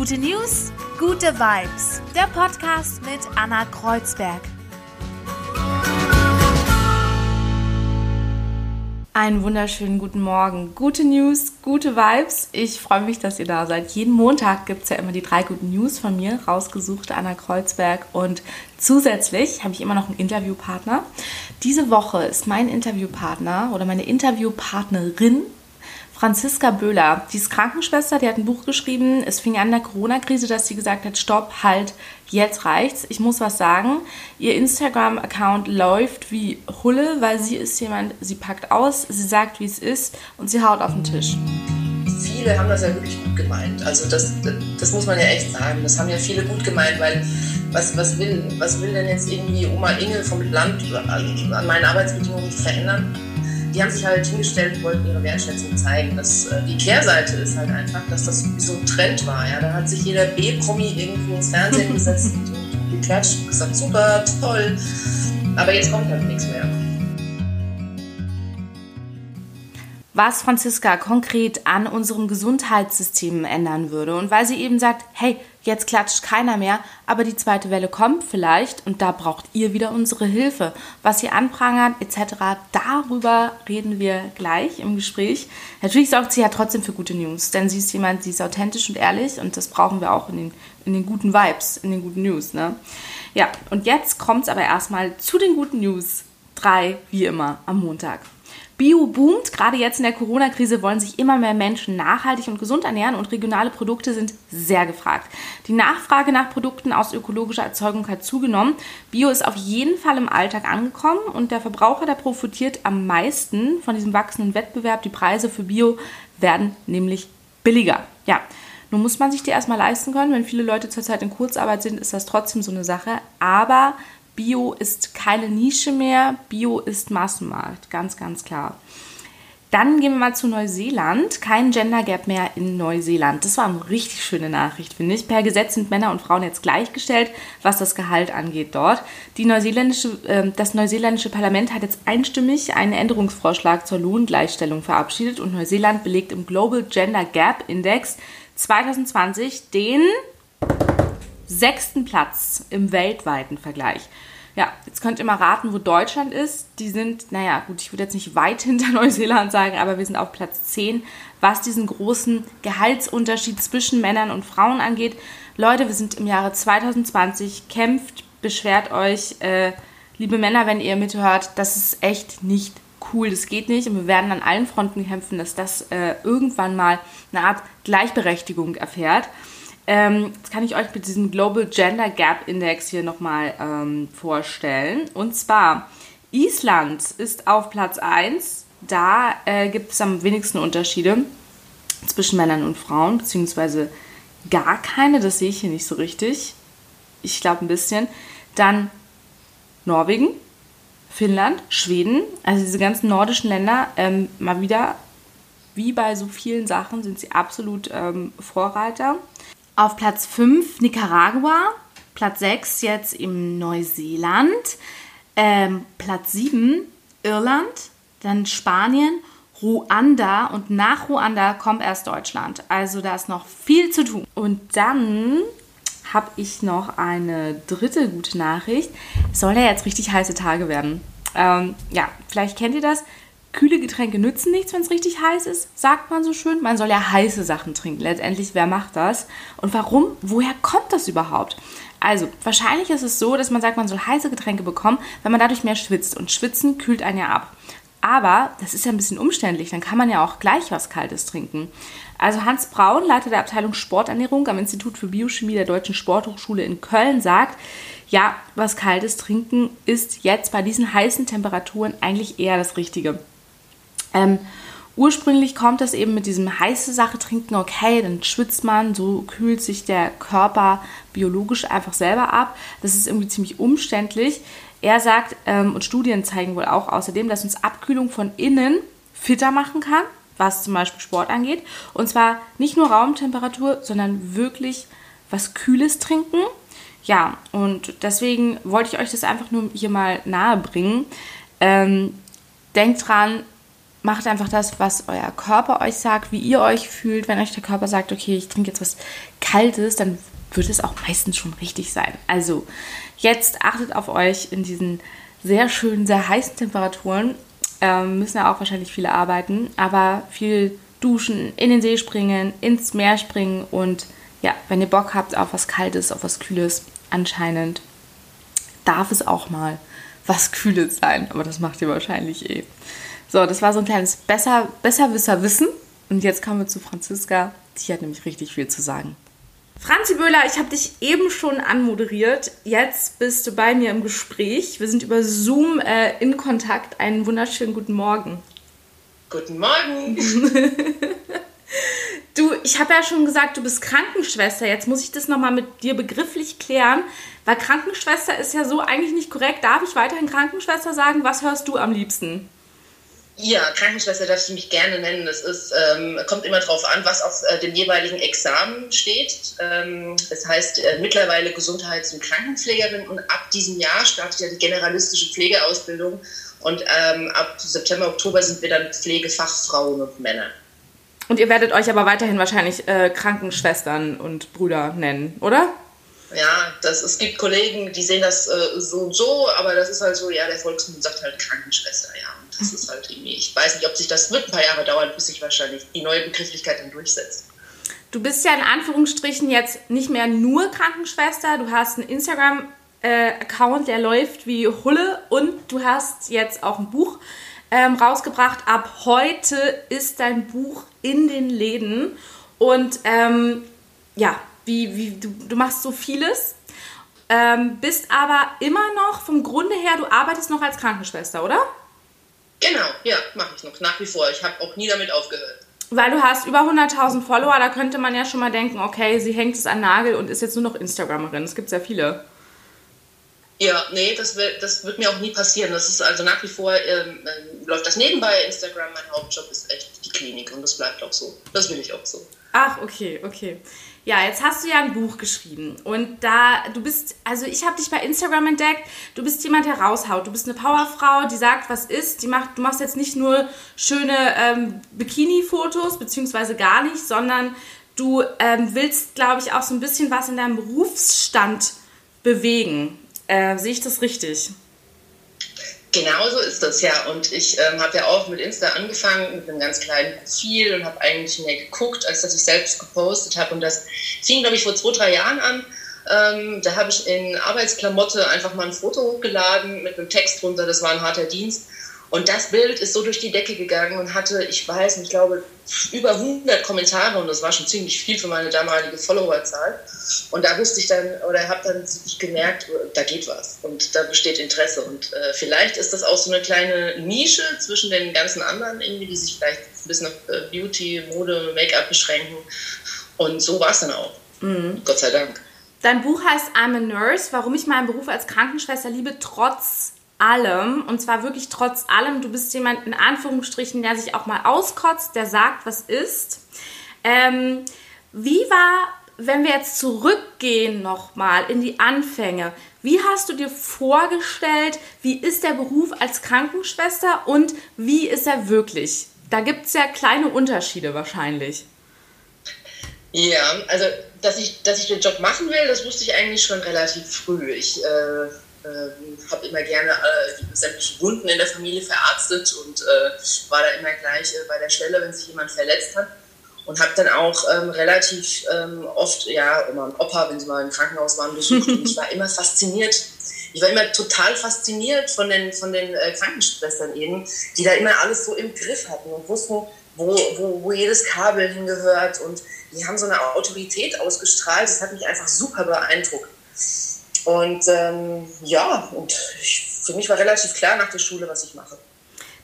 Gute News, gute Vibes. Der Podcast mit Anna Kreuzberg. Einen wunderschönen guten Morgen. Gute News, gute Vibes. Ich freue mich, dass ihr da seid. Jeden Montag gibt es ja immer die drei guten News von mir, rausgesucht, Anna Kreuzberg. Und zusätzlich habe ich immer noch einen Interviewpartner. Diese Woche ist mein Interviewpartner oder meine Interviewpartnerin Franziska Böhler, die ist Krankenschwester, die hat ein Buch geschrieben. Es fing an der Corona-Krise, dass sie gesagt hat, stopp, halt, jetzt reicht's. Ich muss was sagen. Ihr Instagram-Account läuft wie Hulle, weil sie ist jemand, sie packt aus, sie sagt, wie es ist und sie haut auf den Tisch. Viele haben das ja wirklich gut gemeint. Also das, das muss man ja echt sagen. Das haben ja viele gut gemeint, weil was, was, will, was will denn jetzt irgendwie Oma Inge vom Land an, an meinen Arbeitsbedingungen verändern? Die haben sich halt hingestellt und wollten ihre Wertschätzung zeigen. Das, äh, die Kehrseite ist halt einfach, dass das so ein Trend war. Ja? Da hat sich jeder B-Promi irgendwo ins Fernsehen gesetzt und geklatscht und gesagt, super, toll. Aber jetzt kommt halt nichts mehr. was Franziska konkret an unserem Gesundheitssystem ändern würde. Und weil sie eben sagt, hey, jetzt klatscht keiner mehr, aber die zweite Welle kommt vielleicht und da braucht ihr wieder unsere Hilfe. Was ihr anprangert etc., darüber reden wir gleich im Gespräch. Natürlich sorgt sie ja trotzdem für gute News, denn sie ist jemand, sie ist authentisch und ehrlich und das brauchen wir auch in den, in den guten Vibes, in den guten News. Ne? Ja, und jetzt kommt es aber erstmal zu den guten News. Drei, wie immer, am Montag. Bio boomt. Gerade jetzt in der Corona-Krise wollen sich immer mehr Menschen nachhaltig und gesund ernähren und regionale Produkte sind sehr gefragt. Die Nachfrage nach Produkten aus ökologischer Erzeugung hat zugenommen. Bio ist auf jeden Fall im Alltag angekommen und der Verbraucher, der profitiert am meisten von diesem wachsenden Wettbewerb. Die Preise für Bio werden nämlich billiger. Ja. Nun muss man sich die erstmal leisten können. Wenn viele Leute zurzeit in Kurzarbeit sind, ist das trotzdem so eine Sache. Aber Bio ist keine Nische mehr, Bio ist Massenmarkt, ganz, ganz klar. Dann gehen wir mal zu Neuseeland. Kein Gender Gap mehr in Neuseeland. Das war eine richtig schöne Nachricht, finde ich. Per Gesetz sind Männer und Frauen jetzt gleichgestellt, was das Gehalt angeht dort. Die neuseeländische, äh, das neuseeländische Parlament hat jetzt einstimmig einen Änderungsvorschlag zur Lohngleichstellung verabschiedet und Neuseeland belegt im Global Gender Gap Index 2020 den sechsten Platz im weltweiten Vergleich. Ja, jetzt könnt ihr mal raten, wo Deutschland ist. Die sind, naja, gut, ich würde jetzt nicht weit hinter Neuseeland sagen, aber wir sind auf Platz 10, was diesen großen Gehaltsunterschied zwischen Männern und Frauen angeht. Leute, wir sind im Jahre 2020, kämpft, beschwert euch, äh, liebe Männer, wenn ihr mithört, das ist echt nicht cool, das geht nicht und wir werden an allen Fronten kämpfen, dass das äh, irgendwann mal eine Art Gleichberechtigung erfährt. Ähm, das kann ich euch mit diesem Global Gender Gap Index hier nochmal ähm, vorstellen. Und zwar, Island ist auf Platz 1. Da äh, gibt es am wenigsten Unterschiede zwischen Männern und Frauen, beziehungsweise gar keine. Das sehe ich hier nicht so richtig. Ich glaube ein bisschen. Dann Norwegen, Finnland, Schweden, also diese ganzen nordischen Länder, ähm, mal wieder, wie bei so vielen Sachen, sind sie absolut ähm, Vorreiter. Auf Platz 5 Nicaragua, Platz 6 jetzt im Neuseeland, ähm, Platz 7 Irland, dann Spanien, Ruanda und nach Ruanda kommt erst Deutschland. Also da ist noch viel zu tun. Und dann habe ich noch eine dritte gute Nachricht. Es soll ja jetzt richtig heiße Tage werden. Ähm, ja, vielleicht kennt ihr das kühle Getränke nützen nichts, wenn es richtig heiß ist, sagt man so schön. Man soll ja heiße Sachen trinken. Letztendlich, wer macht das? Und warum? Woher kommt das überhaupt? Also, wahrscheinlich ist es so, dass man sagt, man soll heiße Getränke bekommen, weil man dadurch mehr schwitzt. Und schwitzen kühlt einen ja ab. Aber das ist ja ein bisschen umständlich, dann kann man ja auch gleich was Kaltes trinken. Also Hans Braun, Leiter der Abteilung Sporternährung am Institut für Biochemie der Deutschen Sporthochschule in Köln, sagt, ja, was Kaltes trinken ist jetzt bei diesen heißen Temperaturen eigentlich eher das Richtige. Ähm, ursprünglich kommt das eben mit diesem heiße Sache trinken, okay, dann schwitzt man, so kühlt sich der Körper biologisch einfach selber ab. Das ist irgendwie ziemlich umständlich. Er sagt, ähm, und Studien zeigen wohl auch außerdem, dass uns Abkühlung von innen fitter machen kann, was zum Beispiel Sport angeht. Und zwar nicht nur Raumtemperatur, sondern wirklich was Kühles trinken. Ja, und deswegen wollte ich euch das einfach nur hier mal nahe bringen. Ähm, denkt dran, macht einfach das, was euer Körper euch sagt, wie ihr euch fühlt. Wenn euch der Körper sagt, okay, ich trinke jetzt was Kaltes, dann wird es auch meistens schon richtig sein. Also jetzt achtet auf euch in diesen sehr schönen, sehr heißen Temperaturen. Ähm, müssen ja auch wahrscheinlich viele arbeiten, aber viel duschen, in den See springen, ins Meer springen und ja, wenn ihr Bock habt auf was Kaltes, auf was Kühles, anscheinend darf es auch mal was Kühles sein, aber das macht ihr wahrscheinlich eh. So, das war so ein kleines Besser, Besserwisser-Wissen. Und jetzt kommen wir zu Franziska. Die hat nämlich richtig viel zu sagen. Franzi Böhler, ich habe dich eben schon anmoderiert. Jetzt bist du bei mir im Gespräch. Wir sind über Zoom äh, in Kontakt. Einen wunderschönen guten Morgen. Guten Morgen. du, ich habe ja schon gesagt, du bist Krankenschwester. Jetzt muss ich das nochmal mit dir begrifflich klären, weil Krankenschwester ist ja so eigentlich nicht korrekt. Darf ich weiterhin Krankenschwester sagen? Was hörst du am liebsten? Ja, Krankenschwester darf ich mich gerne nennen. Ist, ähm, kommt immer darauf an, was auf äh, dem jeweiligen Examen steht. Ähm, das heißt äh, mittlerweile Gesundheits- und Krankenpflegerin und ab diesem Jahr startet ja die generalistische Pflegeausbildung und ähm, ab September, Oktober sind wir dann Pflegefachfrauen und Männer. Und ihr werdet euch aber weiterhin wahrscheinlich äh, Krankenschwestern und Brüder nennen, oder? Ja, das, es gibt Kollegen, die sehen das äh, so und so, aber das ist halt so, ja, der Volksmund sagt halt Krankenschwester, ja. Das ist halt irgendwie, ich weiß nicht, ob sich das wird ein paar Jahre dauern, bis sich wahrscheinlich die neue Begrifflichkeit dann durchsetzt. Du bist ja in Anführungsstrichen jetzt nicht mehr nur Krankenschwester, du hast einen Instagram-Account, der läuft wie Hulle und du hast jetzt auch ein Buch ähm, rausgebracht. Ab heute ist dein Buch in den Läden und ähm, ja, wie, wie, du, du machst so vieles, ähm, bist aber immer noch vom Grunde her, du arbeitest noch als Krankenschwester, oder? Genau, ja, mache ich noch, nach wie vor. Ich habe auch nie damit aufgehört. Weil du hast über 100.000 Follower, da könnte man ja schon mal denken, okay, sie hängt es an Nagel und ist jetzt nur noch Instagramerin. Es gibt sehr viele. Ja, nee, das wird, das wird mir auch nie passieren. Das ist also nach wie vor, ähm, ähm, läuft das nebenbei. Instagram, mein Hauptjob ist echt die Klinik und das bleibt auch so. Das will ich auch so. Ach, okay, okay. Ja, jetzt hast du ja ein Buch geschrieben und da du bist, also ich habe dich bei Instagram entdeckt. Du bist jemand, der raushaut. Du bist eine Powerfrau, die sagt, was ist. Die macht, du machst jetzt nicht nur schöne ähm, Bikini-Fotos beziehungsweise gar nicht, sondern du ähm, willst, glaube ich, auch so ein bisschen was in deinem Berufsstand bewegen. Äh, sehe ich das richtig? Genau so ist das, ja. Und ich ähm, habe ja auch mit Insta angefangen, mit einem ganz kleinen Profil und habe eigentlich mehr geguckt, als dass ich selbst gepostet habe. Und das fing, glaube ich, vor zwei, drei Jahren an. Ähm, da habe ich in Arbeitsklamotte einfach mal ein Foto hochgeladen mit einem Text drunter, das war ein harter Dienst. Und das Bild ist so durch die Decke gegangen und hatte, ich weiß nicht, ich glaube, über 100 Kommentare und das war schon ziemlich viel für meine damalige Followerzahl. Und da wusste ich dann, oder habe dann gemerkt, da geht was und da besteht Interesse. Und äh, vielleicht ist das auch so eine kleine Nische zwischen den ganzen anderen, irgendwie, die sich vielleicht ein bisschen auf äh, Beauty, Mode, Make-up beschränken. Und so war es dann auch. Mhm. Gott sei Dank. Dein Buch heißt I'm a Nurse, warum ich meinen Beruf als Krankenschwester liebe, trotz allem, und zwar wirklich trotz allem, du bist jemand in Anführungsstrichen, der sich auch mal auskotzt, der sagt, was ist. Ähm, wie war, wenn wir jetzt zurückgehen nochmal in die Anfänge, wie hast du dir vorgestellt, wie ist der Beruf als Krankenschwester und wie ist er wirklich? Da gibt es ja kleine Unterschiede wahrscheinlich. Ja, also dass ich, dass ich den Job machen will, das wusste ich eigentlich schon relativ früh. Ich äh äh, habe immer gerne äh, sämtliche Wunden in der Familie verarztet und äh, war da immer gleich äh, bei der Stelle, wenn sich jemand verletzt hat. Und habe dann auch ähm, relativ ähm, oft, ja, immer einen Opa, wenn sie mal im Krankenhaus waren, besucht. und ich war immer fasziniert. Ich war immer total fasziniert von den, von den äh, Krankenschwestern eben, die da immer alles so im Griff hatten und wussten, wo, wo, wo jedes Kabel hingehört. Und die haben so eine Autorität ausgestrahlt. Das hat mich einfach super beeindruckt. Und ähm, ja, und ich, für mich war relativ klar nach der Schule, was ich mache.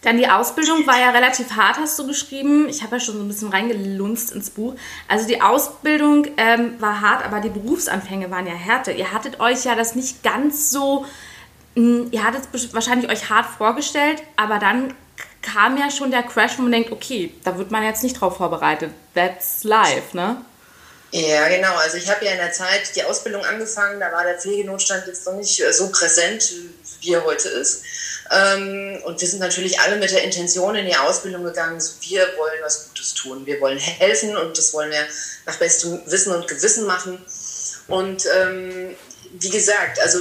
Dann die Ausbildung war ja relativ hart, hast du geschrieben. Ich habe ja schon so ein bisschen reingelunzt ins Buch. Also die Ausbildung ähm, war hart, aber die Berufsanfänge waren ja härter. Ihr hattet euch ja das nicht ganz so, mh, hm, ihr hattet wahrscheinlich euch hart vorgestellt, aber dann kam ja schon der Crash, wo man denkt, okay, da wird man jetzt nicht drauf vorbereitet. That's life, ne? Ja, genau. Also ich habe ja in der Zeit die Ausbildung angefangen, da war der Pflegenotstand jetzt noch nicht äh, so präsent, wie er heute ist. Ähm, und wir sind natürlich alle mit der Intention in die Ausbildung gegangen, so wir wollen was Gutes tun. Wir wollen helfen und das wollen wir nach bestem Wissen und Gewissen machen. Und ähm, wie gesagt, also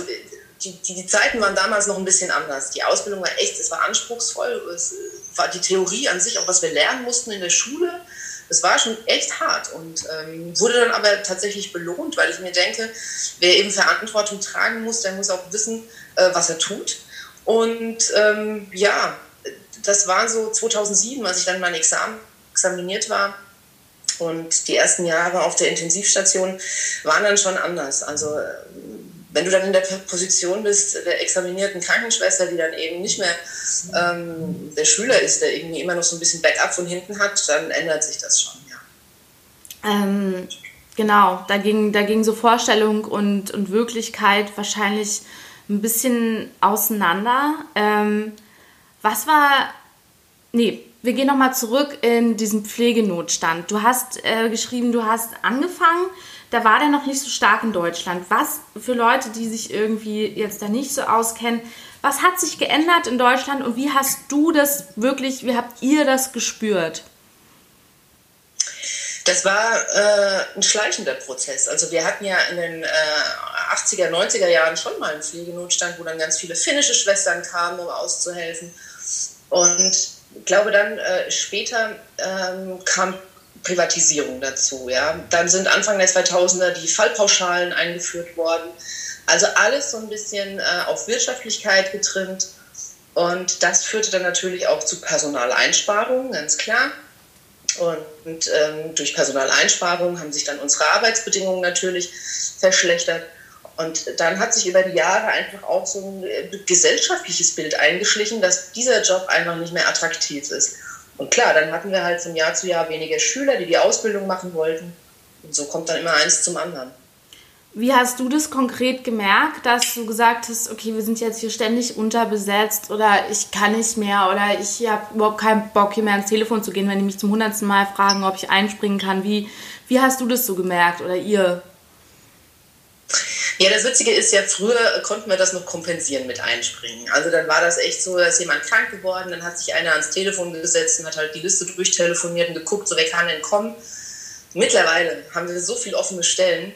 die, die, die, Zeiten waren damals noch ein bisschen anders. Die Ausbildung war echt, es war anspruchsvoll. Es war die Theorie an sich, auch was wir lernen mussten in der Schule. Es war schon echt hart und ähm, wurde dann aber tatsächlich belohnt, weil ich mir denke, wer eben Verantwortung tragen muss, der muss auch wissen, äh, was er tut. Und ähm, ja, das war so 2007, als ich dann mein Examen examiniert war. Und die ersten Jahre auf der Intensivstation waren dann schon anders. Also wenn du dann in der Position bist, der examinierten Krankenschwester, die dann eben nicht mehr ähm, der Schüler ist, der irgendwie immer noch so ein bisschen Backup von hinten hat, dann ändert sich das schon, ja. Ähm, genau, da ging, da ging so Vorstellung und, und Wirklichkeit wahrscheinlich ein bisschen auseinander. Ähm, was war. Nee, wir gehen nochmal zurück in diesen Pflegenotstand. Du hast äh, geschrieben, du hast angefangen da war der noch nicht so stark in Deutschland. Was für Leute, die sich irgendwie jetzt da nicht so auskennen, was hat sich geändert in Deutschland und wie hast du das wirklich, wie habt ihr das gespürt? Das war äh, ein schleichender Prozess. Also wir hatten ja in den äh, 80er, 90er Jahren schon mal einen Pflegenotstand, wo dann ganz viele finnische Schwestern kamen, um auszuhelfen. Und ich glaube dann äh, später ähm, kam Privatisierung dazu. Ja. Dann sind Anfang der 2000er die Fallpauschalen eingeführt worden. Also alles so ein bisschen äh, auf Wirtschaftlichkeit getrimmt. Und das führte dann natürlich auch zu Personaleinsparungen, ganz klar. Und, und ähm, durch Personaleinsparungen haben sich dann unsere Arbeitsbedingungen natürlich verschlechtert. Und dann hat sich über die Jahre einfach auch so ein äh, gesellschaftliches Bild eingeschlichen, dass dieser Job einfach nicht mehr attraktiv ist. Und klar, dann hatten wir halt von Jahr zu Jahr weniger Schüler, die die Ausbildung machen wollten. Und so kommt dann immer eins zum anderen. Wie hast du das konkret gemerkt, dass du gesagt hast, okay, wir sind jetzt hier ständig unterbesetzt oder ich kann nicht mehr oder ich habe überhaupt keinen Bock, hier mehr ans Telefon zu gehen, wenn die mich zum hundertsten Mal fragen, ob ich einspringen kann. Wie, wie hast du das so gemerkt oder ihr? Ja, das Witzige ist ja, früher konnten wir das noch kompensieren mit Einspringen. Also dann war das echt so, dass jemand krank geworden, dann hat sich einer ans Telefon gesetzt und hat halt die Liste durchtelefoniert und geguckt, so wer kann denn kommen. Mittlerweile haben wir so viele offene Stellen,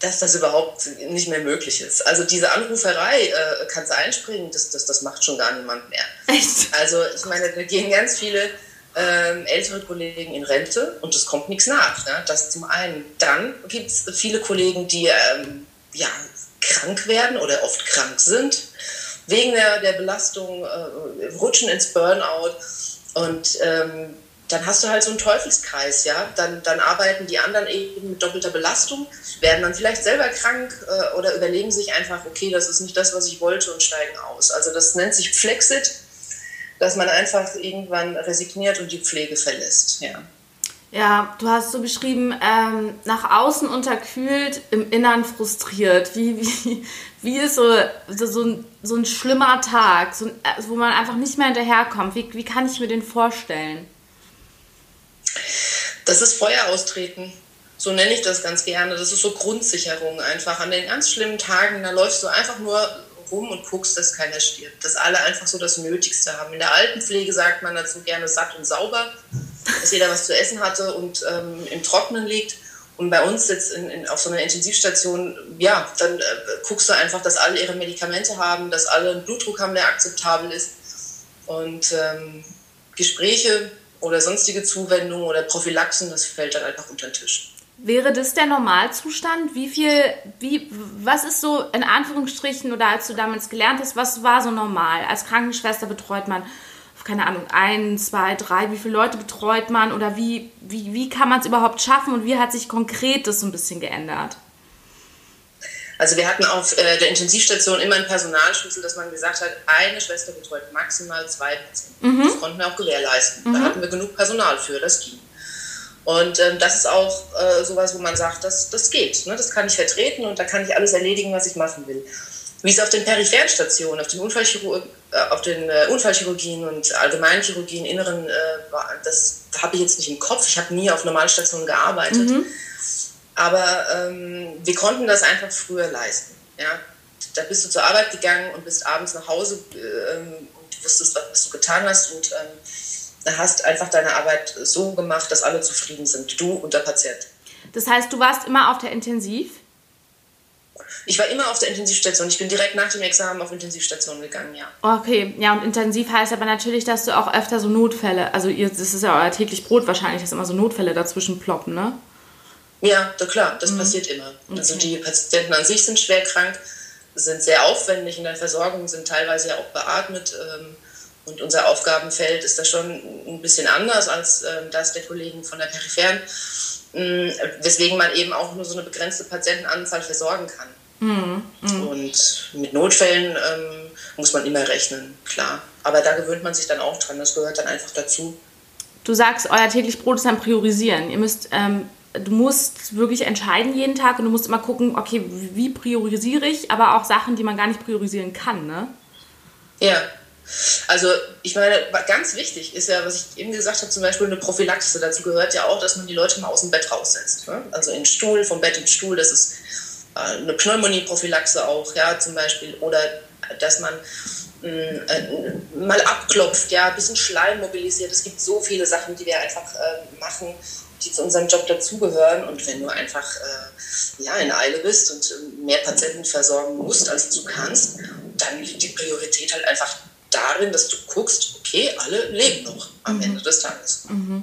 dass das überhaupt nicht mehr möglich ist. Also diese Anruferei, äh, kannst du einspringen, das, das, das macht schon gar niemand mehr. Echt? Also ich meine, da gehen ganz viele ähm, ältere Kollegen in Rente und es kommt nichts nach. Ne? Das zum einen. Dann gibt es viele Kollegen, die ähm, ja, krank werden oder oft krank sind, wegen der, der Belastung, äh, rutschen ins Burnout und ähm, dann hast du halt so einen Teufelskreis, ja. Dann, dann arbeiten die anderen eben mit doppelter Belastung, werden dann vielleicht selber krank äh, oder überlegen sich einfach, okay, das ist nicht das, was ich wollte und steigen aus. Also das nennt sich Flexit, dass man einfach irgendwann resigniert und die Pflege verlässt, ja. Ja, du hast so beschrieben, ähm, nach außen unterkühlt, im Innern frustriert. Wie, wie, wie ist so, so, so, ein, so ein schlimmer Tag, so, wo man einfach nicht mehr hinterherkommt? Wie, wie kann ich mir den vorstellen? Das ist Feuer austreten. So nenne ich das ganz gerne. Das ist so Grundsicherung einfach. An den ganz schlimmen Tagen, da läufst du einfach nur rum und guckst, dass keiner stirbt. Dass alle einfach so das Nötigste haben. In der Altenpflege sagt man dazu gerne satt und sauber dass jeder was zu essen hatte und ähm, im Trocknen liegt. Und bei uns jetzt in, in, auf so einer Intensivstation, ja, dann äh, guckst du einfach, dass alle ihre Medikamente haben, dass alle einen Blutdruck haben, der akzeptabel ist. Und ähm, Gespräche oder sonstige Zuwendungen oder Prophylaxen, das fällt dann einfach unter den Tisch. Wäre das der Normalzustand? Wie viel, wie, was ist so in Anführungsstrichen oder als du damals gelernt hast, was war so normal? Als Krankenschwester betreut man keine Ahnung, ein, zwei, drei, wie viele Leute betreut man oder wie, wie, wie kann man es überhaupt schaffen und wie hat sich konkret das so ein bisschen geändert? Also wir hatten auf äh, der Intensivstation immer einen Personalschlüssel, dass man gesagt hat, eine Schwester betreut maximal zwei Patienten. Mhm. Das konnten wir auch gewährleisten. Mhm. Da hatten wir genug Personal für, das ging. Und ähm, das ist auch äh, sowas, wo man sagt, das, das geht. Ne? Das kann ich vertreten und da kann ich alles erledigen, was ich machen will. Wie es auf den peripheren Stationen, auf den Unfallchirurgen, äh, auf den äh, Unfallchirurgien und Allgemeinchirurgien, Inneren, äh, das habe ich jetzt nicht im Kopf. Ich habe nie auf Normalstationen gearbeitet. Mhm. Aber ähm, wir konnten das einfach früher leisten. Ja? Da bist du zur Arbeit gegangen und bist abends nach Hause ähm, und wusstest, was du getan hast und ähm, hast einfach deine Arbeit so gemacht, dass alle zufrieden sind, du und der Patient. Das heißt, du warst immer auf der Intensiv? Ich war immer auf der Intensivstation. Ich bin direkt nach dem Examen auf Intensivstation gegangen, ja. Okay, ja, und intensiv heißt aber natürlich, dass du auch öfter so Notfälle, also ihr, das ist ja euer täglich Brot wahrscheinlich, dass immer so Notfälle dazwischen ploppen, ne? Ja, da klar, das mhm. passiert immer. Okay. Also die Patienten an sich sind schwer krank, sind sehr aufwendig in der Versorgung, sind teilweise ja auch beatmet. Ähm, und unser Aufgabenfeld ist da schon ein bisschen anders als ähm, das der Kollegen von der Peripheren, mm, weswegen man eben auch nur so eine begrenzte Patientenanzahl versorgen kann. Mhm. Mhm. Und mit Notfällen ähm, muss man immer rechnen, klar. Aber da gewöhnt man sich dann auch dran, das gehört dann einfach dazu. Du sagst, euer täglich Brot ist ein Priorisieren. Ihr müsst, ähm, du musst wirklich entscheiden jeden Tag und du musst immer gucken, okay, wie priorisiere ich, aber auch Sachen, die man gar nicht priorisieren kann, ne? Ja, also ich meine, ganz wichtig ist ja, was ich eben gesagt habe, zum Beispiel eine Prophylaxe. Dazu gehört ja auch, dass man die Leute mal aus dem Bett raussetzt. Ne? Also in den Stuhl, vom Bett in den Stuhl, das ist äh, eine Pneumonie-Prophylaxe auch, ja, zum Beispiel. Oder dass man mm, äh, mal abklopft, ja, ein bisschen Schleim mobilisiert. Es gibt so viele Sachen, die wir einfach äh, machen, die zu unserem Job dazugehören. Und wenn du einfach äh, ja, in Eile bist und äh, mehr Patienten versorgen musst, als du kannst, dann liegt die Priorität halt einfach darin, dass du guckst, okay, alle leben noch am mhm. Ende des Tages. Mhm.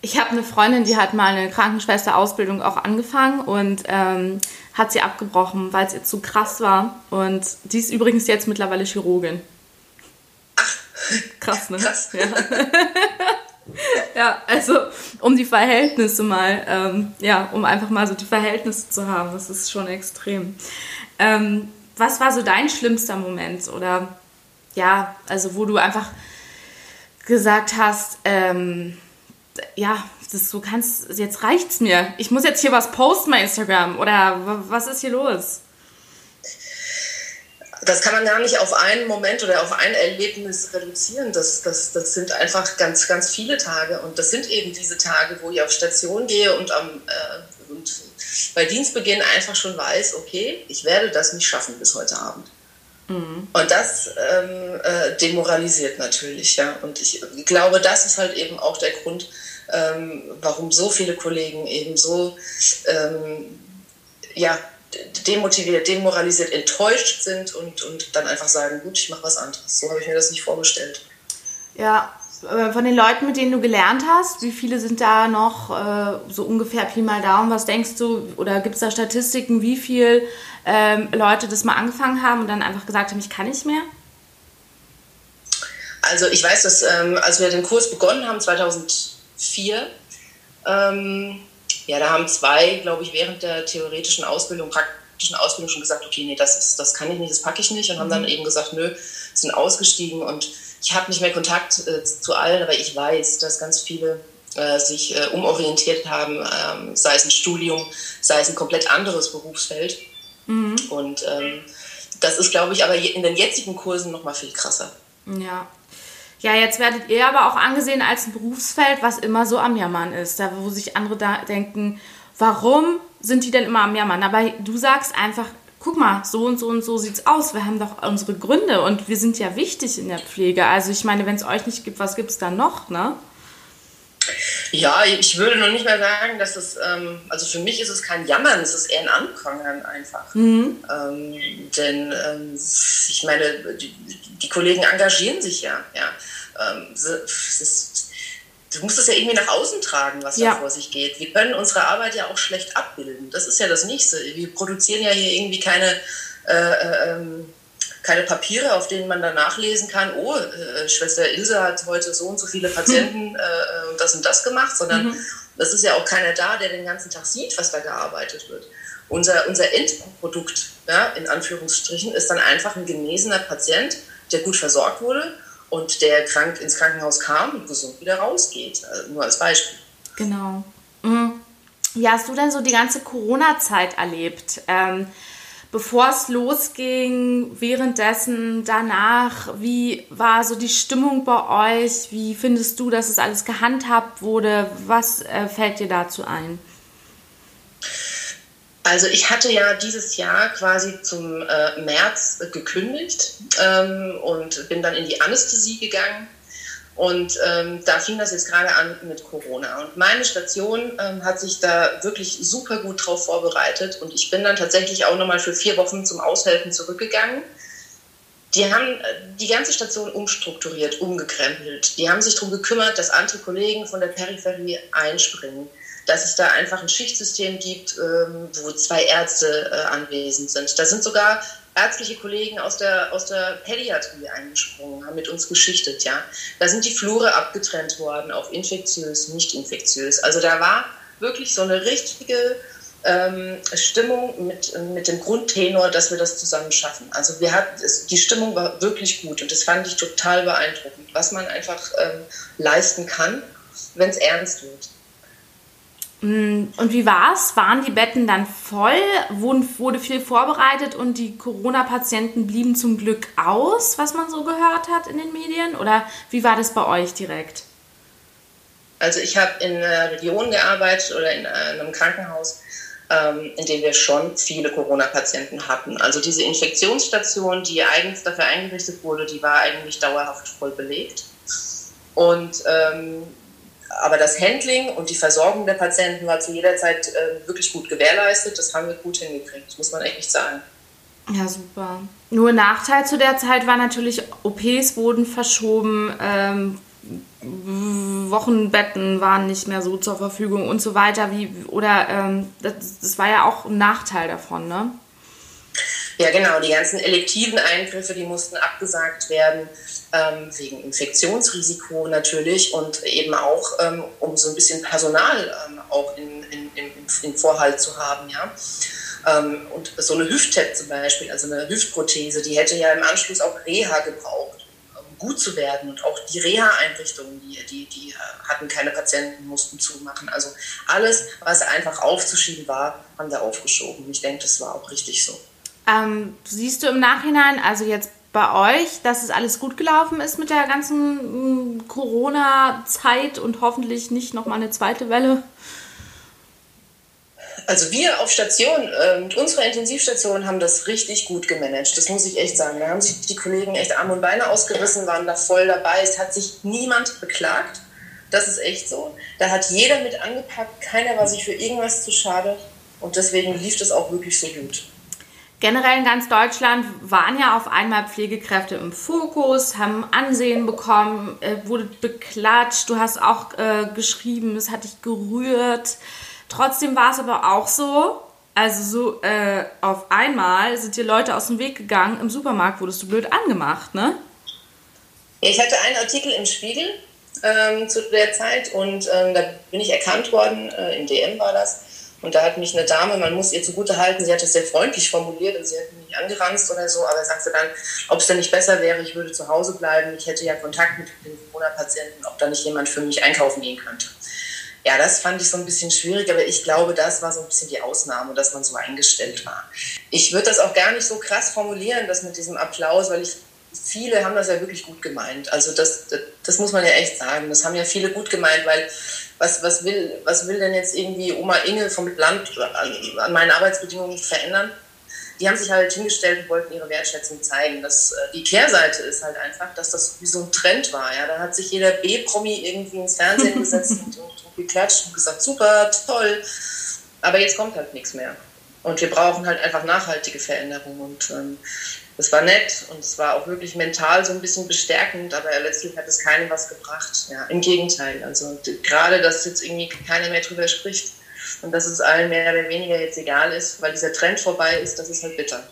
Ich habe eine Freundin, die hat mal eine Krankenschwester-Ausbildung auch angefangen und ähm, hat sie abgebrochen, weil es ihr zu krass war. Und die ist übrigens jetzt mittlerweile Chirurgin. Ach, krass, ne? Krass. Ja. ja, also um die Verhältnisse mal, ähm, ja, um einfach mal so die Verhältnisse zu haben, das ist schon extrem. Ähm, was war so dein schlimmster Moment oder ja, also wo du einfach gesagt hast, ähm, ja, das, du kannst, jetzt reicht's mir. Ich muss jetzt hier was posten bei Instagram oder was ist hier los? Das kann man gar nicht auf einen Moment oder auf ein Erlebnis reduzieren. Das, das, das sind einfach ganz, ganz viele Tage. Und das sind eben diese Tage, wo ich auf Station gehe und, am, äh, und bei Dienstbeginn einfach schon weiß, okay, ich werde das nicht schaffen bis heute Abend. Mhm. Und das ähm, äh, demoralisiert natürlich, ja. Und ich glaube, das ist halt eben auch der Grund, ähm, warum so viele Kollegen eben so ähm, ja, demotiviert, demoralisiert, enttäuscht sind und, und dann einfach sagen, gut, ich mache was anderes. So habe ich mir das nicht vorgestellt. Ja, von den Leuten, mit denen du gelernt hast, wie viele sind da noch äh, so ungefähr Pi mal Daumen? Was denkst du? Oder gibt es da Statistiken, wie viele ähm, Leute das mal angefangen haben und dann einfach gesagt haben, ich kann nicht mehr? Also ich weiß, dass ähm, als wir den Kurs begonnen haben, 2004, ähm, ja, da haben zwei, glaube ich, während der theoretischen Ausbildung, praktischen Ausbildung schon gesagt, okay, nee, das, ist, das kann ich nicht, das packe ich nicht. Und mhm. haben dann eben gesagt, nö, sind ausgestiegen und ich habe nicht mehr Kontakt äh, zu allen, aber ich weiß, dass ganz viele äh, sich äh, umorientiert haben, ähm, sei es ein Studium, sei es ein komplett anderes Berufsfeld. Mhm. Und ähm, das ist, glaube ich, aber in den jetzigen Kursen noch mal viel krasser. Ja. Ja, jetzt werdet ihr aber auch angesehen als ein Berufsfeld, was immer so am Jammern ist. Da, wo sich andere da denken, warum sind die denn immer am Jammern? Aber du sagst einfach, guck mal, so und so und so sieht's aus. Wir haben doch unsere Gründe und wir sind ja wichtig in der Pflege. Also ich meine, wenn es euch nicht gibt, was gibt es dann noch, ne? Ja, ich würde noch nicht mal sagen, dass es, ähm, also für mich ist es kein Jammern, es ist eher ein Anprangern einfach. Mhm. Ähm, denn ähm, ich meine, die, die, Kollegen engagieren sich ja. ja. Ähm, es ist, du musst es ja irgendwie nach außen tragen, was ja. da vor sich geht. Wir können unsere Arbeit ja auch schlecht abbilden. Das ist ja das Nächste. Wir produzieren ja hier irgendwie keine, äh, äh, ähm, keine Papiere, auf denen man dann nachlesen kann, oh, äh, Schwester Ilse hat heute so und so viele Patienten äh, äh, und das und das gemacht, sondern mhm. das ist ja auch keiner da, der den ganzen Tag sieht, was da gearbeitet wird. Unser, unser Endprodukt, ja, in Anführungsstrichen, ist dann einfach ein genesener Patient, der gut versorgt wurde und der krank ins Krankenhaus kam und gesund wieder rausgeht. Also nur als Beispiel. Genau. Mhm. Wie hast du denn so die ganze Corona-Zeit erlebt? Ähm, bevor es losging, währenddessen, danach, wie war so die Stimmung bei euch? Wie findest du, dass es alles gehandhabt wurde? Was äh, fällt dir dazu ein? Also ich hatte ja dieses Jahr quasi zum äh, März gekündigt ähm, und bin dann in die Anästhesie gegangen. Und ähm, da fing das jetzt gerade an mit Corona. Und meine Station ähm, hat sich da wirklich super gut drauf vorbereitet. Und ich bin dann tatsächlich auch nochmal für vier Wochen zum Aushelfen zurückgegangen. Die haben äh, die ganze Station umstrukturiert, umgekrempelt. Die haben sich darum gekümmert, dass andere Kollegen von der Peripherie einspringen dass es da einfach ein Schichtsystem gibt, ähm, wo zwei Ärzte äh, anwesend sind. Da sind sogar ärztliche Kollegen aus der, aus der Pädiatrie eingesprungen, haben mit uns geschichtet, ja. Da sind die Flure abgetrennt worden auf infektiös, nicht infektiös. Also da war wirklich so eine richtige ähm, Stimmung mit, mit dem Grundtenor, dass wir das zusammen schaffen. Also wir hatten, es, die Stimmung war wirklich gut und das fand ich total beeindruckend, was man einfach ähm, leisten kann, wenn es ernst wird. Mm, und wie war es? Waren die Betten dann voll? Wurde viel vorbereitet und die Corona-Patienten blieben zum Glück aus, was man so gehört hat in den Medien? Oder wie war das bei euch direkt? Also ich habe in einer Region gearbeitet oder in einem Krankenhaus, ähm, in dem wir schon viele Corona-Patienten hatten. Also diese Infektionsstation, die eigens dafür eingerichtet wurde, die war eigentlich dauerhaft voll belegt. Und ähm, aber das Handling und die Versorgung der Patienten war zu jeder Zeit äh, wirklich gut gewährleistet. Das haben wir gut hingekriegt, muss man echt sagen. Ja, super. Nur Nachteil zu der Zeit war natürlich, OPs wurden verschoben, ähm, Wochenbetten waren nicht mehr so zur Verfügung und so weiter. Wie, oder ähm, das, das war ja auch ein Nachteil davon, ne? Ja, genau. Die ganzen elektiven Eingriffe, die mussten abgesagt werden ähm, wegen Infektionsrisiko natürlich und eben auch, ähm, um so ein bisschen Personal ähm, auch in, in, in, in, Vorhalt zu haben. Ja? Ähm, und so eine Hüft-Tap zum Beispiel, also eine Hüftprothese, die hätte ja im Anschluss auch Reha gebraucht, um gut zu werden. Und auch die Reha-Einrichtungen, die, die, die äh, hatten keine Patienten, mussten zumachen. Also alles, was einfach aufzuschieben war, haben wir aufgeschoben. Ich denke, das war auch richtig so. Ähm, siehst du im Nachhinein, also jetzt bei euch, dass es alles gut gelaufen ist mit der ganzen mm, Corona-Zeit und hoffentlich nicht nochmal eine zweite Welle? Also wir auf Station, äh, mit Intensivstation haben das richtig gut gemanagt. Das muss ich echt sagen. Da haben sich die Kollegen echt Arme und Beine ausgerissen, waren da voll dabei. Es hat sich niemand beklagt. Das ist echt so. Da hat jeder mit angepackt. Keiner war sich für irgendwas zu schade. Und deswegen lief das auch wirklich so gut. Generell in ganz Deutschland waren ja auf einmal Pflegekräfte im Fokus, haben Ansehen bekommen, äh, wurde beklatscht, du hast auch äh, geschrieben, es hat dich gerührt. Trotzdem war es aber auch so, also so äh, auf einmal sind dir Leute aus dem Weg gegangen, im Supermarkt wurdest du blöd angemacht, ne? Ich hatte einen Artikel im Spiegel ähm, zu der Zeit und ähm, da bin ich erkannt worden, äh, im DM war das und da hat mich eine Dame, man muss ihr zugute halten, sie hat es sehr freundlich formuliert, also sie hat mich nicht angeranzt oder so, aber sagte dann, ob es denn nicht besser wäre, ich würde zu Hause bleiben, ich hätte ja Kontakt mit den Corona-Patienten, ob da nicht jemand für mich einkaufen gehen könnte. Ja, das fand ich so ein bisschen schwierig, aber ich glaube, das war so ein bisschen die Ausnahme, dass man so eingestellt war. Ich würde das auch gar nicht so krass formulieren, das mit diesem Applaus, weil ich viele haben das ja wirklich gut gemeint. Also das, das, das muss man ja echt sagen. Das haben ja viele gut gemeint, weil was, was, will, was will denn jetzt irgendwie Oma Inge vom Land an, meinen Arbeitsbedingungen verändern? Die haben sich halt hingestellt und wollten ihre Wertschätzung zeigen. Das, äh, die Kehrseite ist halt einfach, dass das wie so ein Trend war. Ja? Da hat sich jeder B-Promi irgendwie ins Fernsehen gesetzt und, und, und geklatscht und gesagt, super, toll. Aber jetzt kommt halt nichts mehr. Und wir brauchen halt einfach nachhaltige Veränderungen. Und ähm, das war nett und es war auch wirklich mental so ein bisschen bestärkend, aber letztlich hat es keinem was gebracht. Ja, Im Gegenteil. Also gerade, dass jetzt irgendwie keiner mehr drüber spricht und dass es allen mehr oder weniger jetzt egal ist, weil dieser Trend vorbei ist, das ist halt bitter.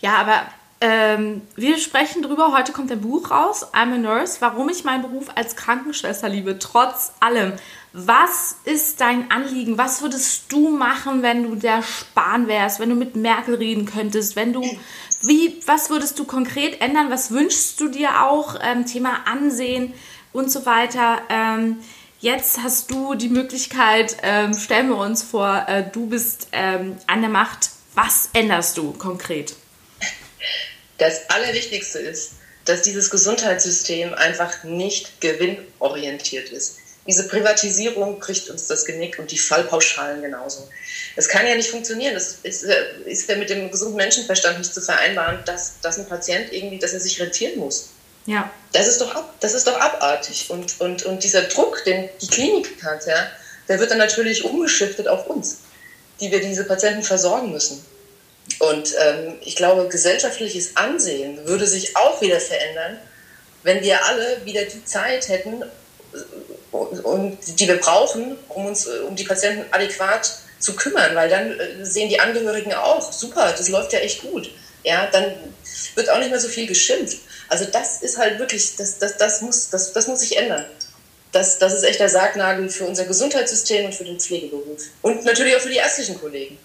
Ja, aber ähm, wir sprechen drüber. Heute kommt ein Buch raus, I'm a Nurse, warum ich meinen Beruf als Krankenschwester liebe, trotz allem. Was ist dein Anliegen? Was würdest du machen, wenn du der Spahn wärst, wenn du mit Merkel reden könntest, wenn du wie, was würdest du konkret ändern? Was wünschst du dir auch? Ähm, Thema Ansehen und so weiter. Ähm, jetzt hast du die Möglichkeit, ähm, stellen wir uns vor, äh, du bist ähm, an der Macht. Was änderst du konkret? Das Allerwichtigste ist, dass dieses Gesundheitssystem einfach nicht gewinnorientiert ist. Diese Privatisierung bricht uns das Genick und die Fallpauschalen genauso. Das kann ja nicht funktionieren. Das ist, ist ja mit dem gesunden Menschenverstand nicht zu vereinbaren, dass, dass ein Patient irgendwie, dass er sich rentieren muss. Ja. Das ist doch, ab, das ist doch abartig. Und, und, und dieser Druck, den die Klinik hat, ja, der wird dann natürlich umgeschiftet auf uns, die wir diese Patienten versorgen müssen. Und ähm, ich glaube, gesellschaftliches Ansehen würde sich auch wieder verändern, wenn wir alle wieder die Zeit hätten, und, die wir brauchen, um uns um die Patienten adäquat zu kümmern, weil dann äh, sehen die Angehörigen auch, super, das läuft ja echt gut. Ja, dann wird auch nicht mehr so viel geschimpft. Also das ist halt wirklich, das, das, das, muss, das, das muss sich ändern. Das, das ist echt der Sargnagel für unser Gesundheitssystem und für den Pflegeberuf. Und natürlich auch für die ärztlichen Kollegen.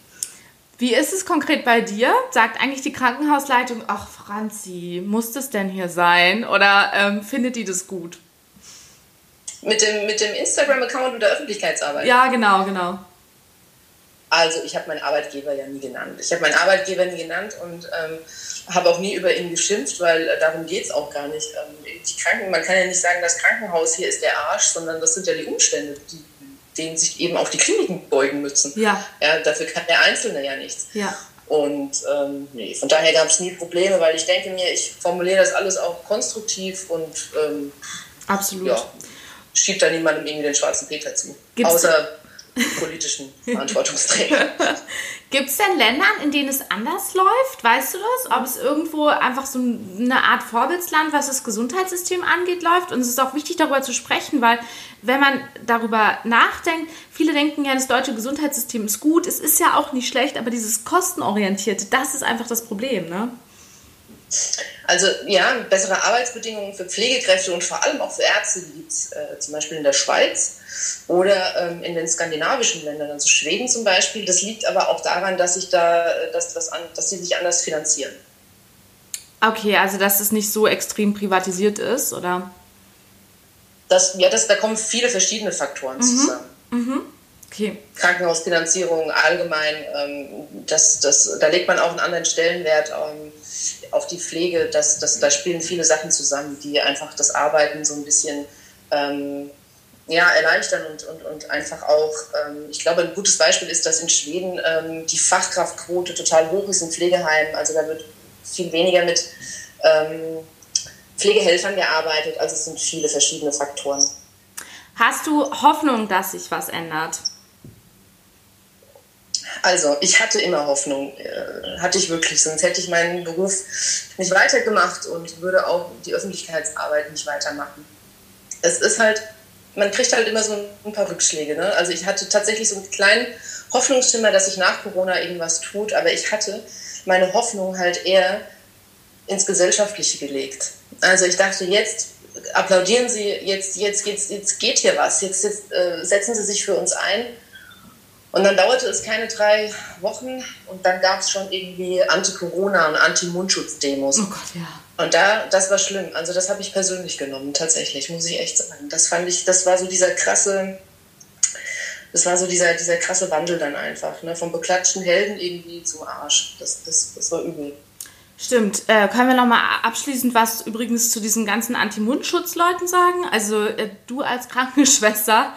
Wie ist es konkret bei dir? Sagt eigentlich die Krankenhausleitung, ach Franzi, muss das denn hier sein? Oder ähm, findet die das gut? Mit dem, mit dem Instagram-Account und der Öffentlichkeitsarbeit? Ja, genau, genau. Also ich habe meinen Arbeitgeber ja nie genannt. Ich habe meinen Arbeitgeber nie genannt und ähm, habe auch nie über ihn geschimpft, weil äh, darum geht es auch gar nicht. Ähm, die Kranken, man kann ja nicht sagen, das Krankenhaus hier ist der Arsch, sondern das sind ja die Umstände, die, denen sich eben auch die Kliniken beugen müssen. Ja. ja dafür kann der Einzelne ja nichts. Ja. Und ähm, nee, von daher gab es nie Probleme, weil ich denke mir, ich formuliere das alles auch konstruktiv und ähm, absolut. Ja, schiebt da niemandem irgendwie den schwarzen Peter zu. Gibt's außer politischen Verantwortungsträgern. Gibt es denn Länder, in denen es anders läuft? Weißt du das? Ob es irgendwo einfach so eine Art Vorbildsland, was das Gesundheitssystem angeht, läuft? Und es ist auch wichtig, darüber zu sprechen, weil wenn man darüber nachdenkt, viele denken ja, das deutsche Gesundheitssystem ist gut. Es ist ja auch nicht schlecht, aber dieses Kostenorientierte, das ist einfach das Problem, ne? Also ja, bessere Arbeitsbedingungen für Pflegekräfte und vor allem auch für Ärzte, gibt es äh, zum Beispiel in der Schweiz oder ähm, in den skandinavischen Ländern, also Schweden zum Beispiel. Das liegt aber auch daran, dass sich da, äh, dass, das an, dass sie sich anders finanzieren. Okay, also dass es nicht so extrem privatisiert ist, oder? Das, ja, das, da kommen viele verschiedene Faktoren mhm. zusammen. Mhm. Okay. Krankenhausfinanzierung allgemein, ähm, das, das, da legt man auch einen anderen Stellenwert ähm, auf die Pflege. Das, das, da spielen viele Sachen zusammen, die einfach das Arbeiten so ein bisschen ähm, ja, erleichtern und, und, und einfach auch, ähm, ich glaube, ein gutes Beispiel ist, dass in Schweden ähm, die Fachkraftquote total hoch ist in Pflegeheimen. Also da wird viel weniger mit ähm, Pflegehelfern gearbeitet. Also es sind viele verschiedene Faktoren. Hast du Hoffnung, dass sich was ändert? Also, ich hatte immer Hoffnung, äh, hatte ich wirklich, sonst hätte ich meinen Beruf nicht weitergemacht und würde auch die Öffentlichkeitsarbeit nicht weitermachen. Es ist halt man kriegt halt immer so ein paar Rückschläge. Ne? Also ich hatte tatsächlich so einen kleinen Hoffnungsschimmer, dass sich nach Corona irgendwas tut, aber ich hatte meine Hoffnung halt eher ins Gesellschaftliche gelegt. Also ich dachte, jetzt applaudieren Sie, jetzt, jetzt, geht's, jetzt geht hier was, jetzt, jetzt äh, setzen Sie sich für uns ein. Und dann dauerte es keine drei Wochen und dann gab es schon irgendwie Anti-Corona- und Anti-Mundschutz-Demos. Oh Gott, ja. Und da, das war schlimm. Also das habe ich persönlich genommen, tatsächlich, muss ich echt sagen. Das fand ich, das war so dieser krasse, das war so dieser, dieser krasse Wandel dann einfach, ne? Vom beklatschten Helden irgendwie zum Arsch. Das, das, das war übel. Stimmt. Äh, können wir nochmal abschließend was übrigens zu diesen ganzen Anti-Mundschutz-Leuten sagen? Also äh, du als Krankenschwester,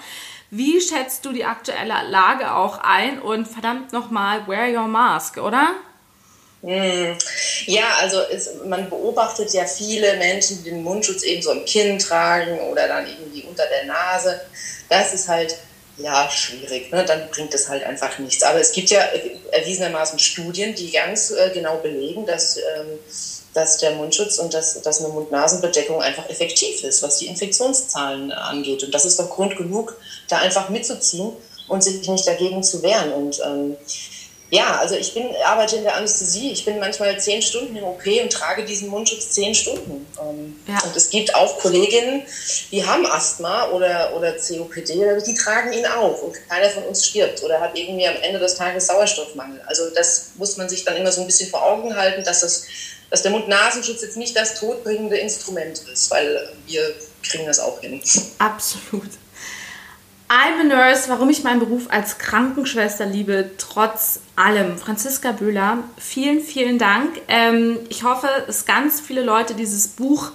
wie schätzt du die aktuelle Lage auch ein? Und verdammt nochmal, wear your mask, oder? Hm. Ja, also ist, man beobachtet ja viele Menschen, die den Mundschutz eben so im Kinn tragen oder dann irgendwie unter der Nase. Das ist halt ja schwierig. Ne? Dann bringt es halt einfach nichts. Aber es gibt ja erwiesenermaßen Studien, die ganz äh, genau belegen, dass, ähm, dass der Mundschutz und dass, dass eine Mund-Nasen-Bedeckung einfach effektiv ist, was die Infektionszahlen angeht. Und das ist doch Grund genug, da einfach mitzuziehen und sich nicht dagegen zu wehren. Und ähm, ja, also ich bin, arbeite in der Anästhesie. Ich bin manchmal zehn Stunden im OP und trage diesen Mundschutz zehn Stunden. Ähm, ja. Und es gibt auch Kolleginnen, die haben Asthma oder, oder COPD, die tragen ihn auch und keiner von uns stirbt oder hat irgendwie am Ende des Tages Sauerstoffmangel. Also das muss man sich dann immer so ein bisschen vor Augen halten, dass, das, dass der Mund-Nasenschutz jetzt nicht das todbringende Instrument ist, weil wir kriegen das auch hin. Absolut. I'm a Nurse, warum ich meinen Beruf als Krankenschwester liebe, trotz allem. Franziska Böhler, vielen, vielen Dank. Ähm, ich hoffe, dass ganz viele Leute dieses Buch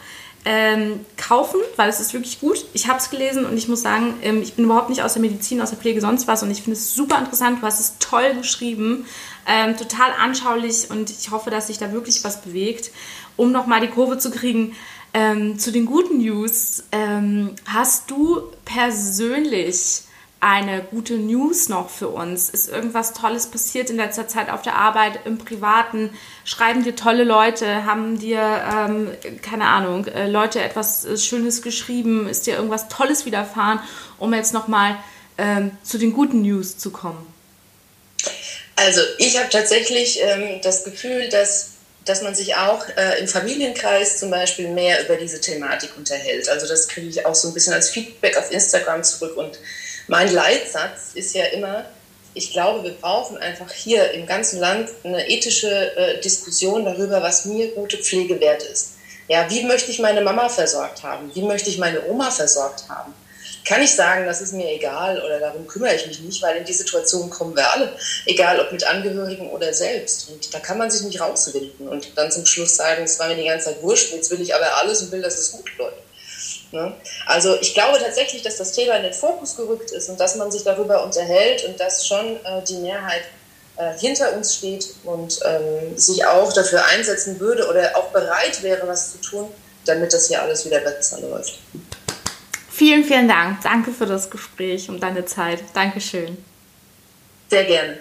ähm, kaufen, weil es ist wirklich gut. Ich habe es gelesen und ich muss sagen, ähm, ich bin überhaupt nicht aus der Medizin, aus der Pflege, sonst was und ich finde es super interessant. Du hast es toll geschrieben, ähm, total anschaulich und ich hoffe, dass sich da wirklich was bewegt. Um nochmal die Kurve zu kriegen, ähm, zu den guten News, ähm, hast du persönlich eine gute News noch für uns? Ist irgendwas Tolles passiert in letzter Zeit auf der Arbeit, im Privaten? Schreiben dir tolle Leute? Haben dir, ähm, keine Ahnung, äh, Leute etwas äh, Schönes geschrieben? Ist dir irgendwas Tolles widerfahren, um jetzt nochmal ähm, zu den guten News zu kommen? Also ich habe tatsächlich ähm, das Gefühl, dass dass man sich auch äh, im Familienkreis zum Beispiel mehr über diese Thematik unterhält. Also das kriege ich auch so ein bisschen als Feedback auf Instagram zurück und mein Leitsatz ist ja immer, ich glaube, wir brauchen einfach hier im ganzen Land eine ethische äh, Diskussion darüber, was mir gute Pflege wert ist. Ja, wie möchte ich meine Mama versorgt haben? Wie möchte ich meine Oma versorgt haben? Kann ich sagen, das ist mir egal oder darum kümmere ich mich nicht, weil in die Situation kommen wir alle, egal ob mit Angehörigen oder selbst. Und da kann man sich nicht rauswinden und dann zum Schluss sagen, es war mir die ganze Zeit wurscht, jetzt will ich aber alles und will, dass es gut läuft. Ne? Also ich glaube tatsächlich, dass das Thema in den Fokus gerückt ist und dass man sich darüber unterhält und dass schon äh, die Mehrheit äh, hinter uns steht und ähm, sich auch dafür einsetzen würde oder auch bereit wäre, was zu tun, damit das hier alles wieder besser läuft. Vielen, vielen Dank. Danke für das Gespräch und deine Zeit. Dankeschön. Sehr gerne.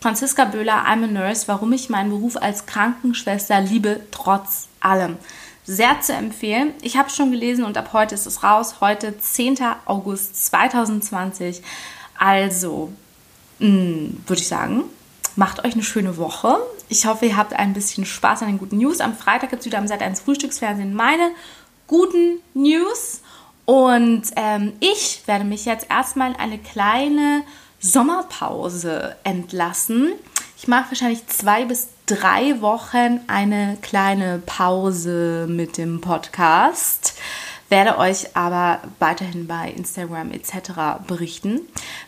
Franziska Böhler, I'm a Nurse, warum ich meinen Beruf als Krankenschwester liebe, trotz allem sehr zu empfehlen. Ich habe schon gelesen und ab heute ist es raus. Heute 10. August 2020. Also hm, würde ich sagen, macht euch eine schöne Woche. Ich hoffe, ihr habt ein bisschen Spaß an den guten News. Am Freitag gibt es wieder am Sat 1 Frühstücksfernsehen meine guten News. Und ähm, ich werde mich jetzt erstmal in eine kleine Sommerpause entlassen. Ich mache wahrscheinlich zwei bis drei Wochen eine kleine Pause mit dem Podcast werde euch aber weiterhin bei Instagram etc. berichten.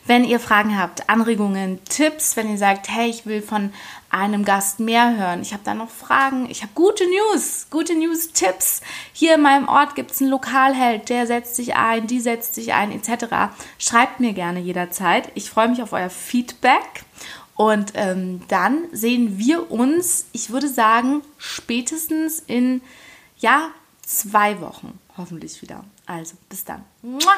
Wenn ihr Fragen habt, Anregungen, Tipps, wenn ihr sagt, hey, ich will von einem Gast mehr hören, ich habe da noch Fragen, ich habe gute News, gute News, Tipps. Hier in meinem Ort gibt es einen Lokalheld, der setzt sich ein, die setzt sich ein etc. Schreibt mir gerne jederzeit. Ich freue mich auf euer Feedback. Und ähm, dann sehen wir uns, ich würde sagen, spätestens in ja, zwei Wochen hoffentlich wieder. Also, bis dann. Mua!